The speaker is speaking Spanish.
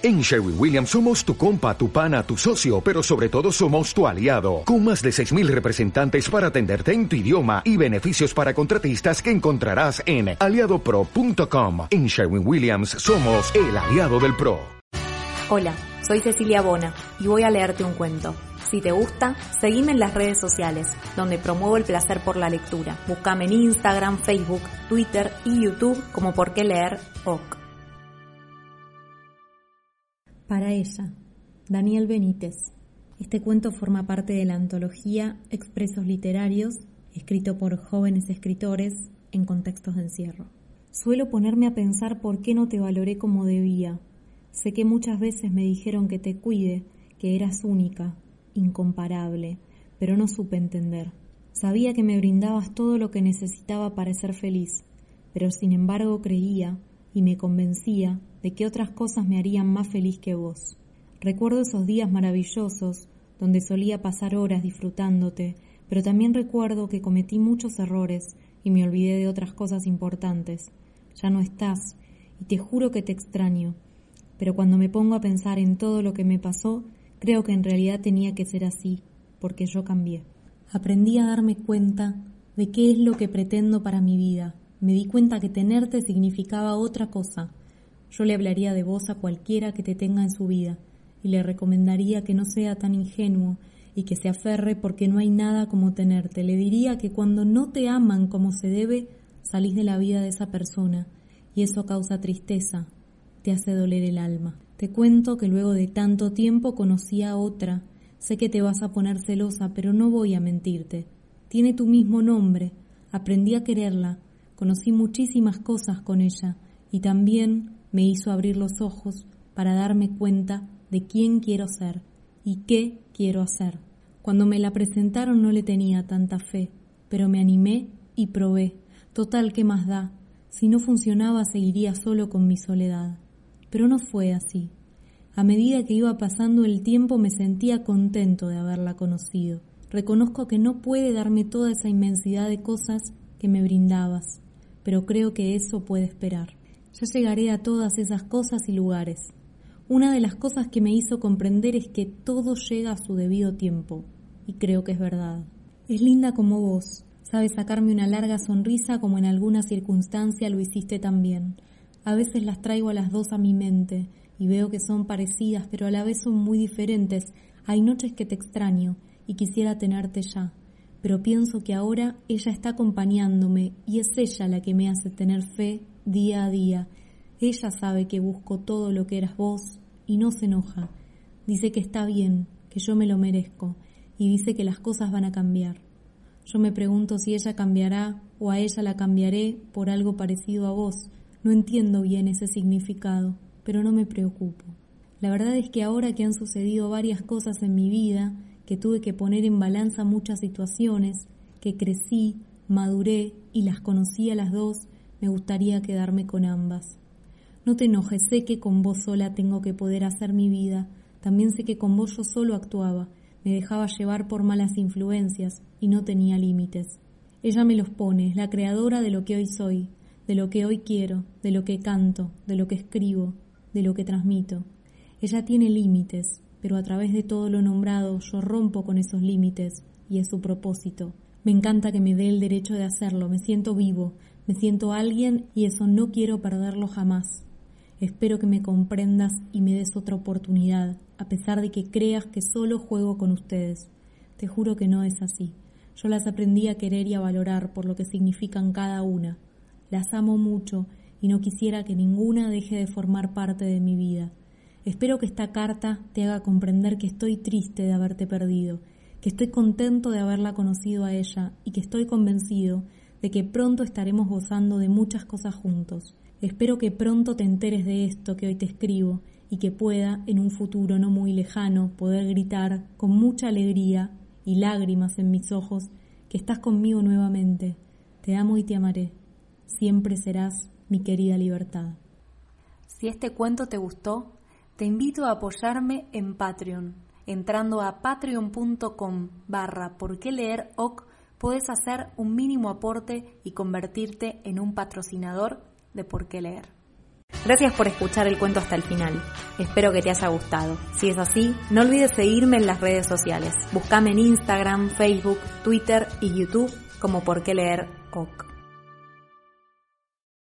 En Sherwin Williams somos tu compa, tu pana, tu socio, pero sobre todo somos tu aliado, con más de 6.000 representantes para atenderte en tu idioma y beneficios para contratistas que encontrarás en aliadopro.com. En Sherwin Williams somos el aliado del PRO. Hola, soy Cecilia Bona y voy a leerte un cuento. Si te gusta, seguime en las redes sociales, donde promuevo el placer por la lectura. Búscame en Instagram, Facebook, Twitter y YouTube como Por qué leer OK. Para ella, Daniel Benítez. Este cuento forma parte de la antología Expresos Literarios, escrito por jóvenes escritores en contextos de encierro. Suelo ponerme a pensar por qué no te valoré como debía. Sé que muchas veces me dijeron que te cuide, que eras única, incomparable, pero no supe entender. Sabía que me brindabas todo lo que necesitaba para ser feliz, pero sin embargo creía y me convencía de que otras cosas me harían más feliz que vos. Recuerdo esos días maravillosos donde solía pasar horas disfrutándote, pero también recuerdo que cometí muchos errores y me olvidé de otras cosas importantes. Ya no estás y te juro que te extraño, pero cuando me pongo a pensar en todo lo que me pasó, creo que en realidad tenía que ser así, porque yo cambié. Aprendí a darme cuenta de qué es lo que pretendo para mi vida. Me di cuenta que tenerte significaba otra cosa, yo le hablaría de vos a cualquiera que te tenga en su vida y le recomendaría que no sea tan ingenuo y que se aferre porque no hay nada como tenerte. Le diría que cuando no te aman como se debe, salís de la vida de esa persona y eso causa tristeza, te hace doler el alma. Te cuento que luego de tanto tiempo conocí a otra. Sé que te vas a poner celosa, pero no voy a mentirte. Tiene tu mismo nombre. Aprendí a quererla. Conocí muchísimas cosas con ella y también me hizo abrir los ojos para darme cuenta de quién quiero ser y qué quiero hacer. Cuando me la presentaron no le tenía tanta fe, pero me animé y probé. Total, ¿qué más da? Si no funcionaba seguiría solo con mi soledad. Pero no fue así. A medida que iba pasando el tiempo me sentía contento de haberla conocido. Reconozco que no puede darme toda esa inmensidad de cosas que me brindabas, pero creo que eso puede esperar. Ya llegaré a todas esas cosas y lugares. Una de las cosas que me hizo comprender es que todo llega a su debido tiempo, y creo que es verdad. Es linda como vos, sabe sacarme una larga sonrisa como en alguna circunstancia lo hiciste también. A veces las traigo a las dos a mi mente y veo que son parecidas, pero a la vez son muy diferentes. Hay noches que te extraño y quisiera tenerte ya, pero pienso que ahora ella está acompañándome y es ella la que me hace tener fe día a día. Ella sabe que busco todo lo que eras vos y no se enoja. Dice que está bien, que yo me lo merezco y dice que las cosas van a cambiar. Yo me pregunto si ella cambiará o a ella la cambiaré por algo parecido a vos. No entiendo bien ese significado, pero no me preocupo. La verdad es que ahora que han sucedido varias cosas en mi vida, que tuve que poner en balanza muchas situaciones, que crecí, maduré y las conocí a las dos, me gustaría quedarme con ambas. No te enojes, sé que con vos sola tengo que poder hacer mi vida, también sé que con vos yo solo actuaba, me dejaba llevar por malas influencias y no tenía límites. Ella me los pone, la creadora de lo que hoy soy, de lo que hoy quiero, de lo que canto, de lo que escribo, de lo que transmito. Ella tiene límites, pero a través de todo lo nombrado yo rompo con esos límites y es su propósito. Me encanta que me dé el derecho de hacerlo, me siento vivo, me siento alguien y eso no quiero perderlo jamás. Espero que me comprendas y me des otra oportunidad, a pesar de que creas que solo juego con ustedes. Te juro que no es así. Yo las aprendí a querer y a valorar por lo que significan cada una. Las amo mucho y no quisiera que ninguna deje de formar parte de mi vida. Espero que esta carta te haga comprender que estoy triste de haberte perdido, que estoy contento de haberla conocido a ella y que estoy convencido de que pronto estaremos gozando de muchas cosas juntos. Espero que pronto te enteres de esto que hoy te escribo y que pueda, en un futuro no muy lejano, poder gritar con mucha alegría y lágrimas en mis ojos que estás conmigo nuevamente. Te amo y te amaré. Siempre serás mi querida libertad. Si este cuento te gustó, te invito a apoyarme en Patreon, entrando a patreon.com barra por qué leer puedes hacer un mínimo aporte y convertirte en un patrocinador de por qué leer. Gracias por escuchar el cuento hasta el final. Espero que te haya gustado. Si es así, no olvides seguirme en las redes sociales. Búscame en Instagram, Facebook, Twitter y YouTube como por qué leer OK.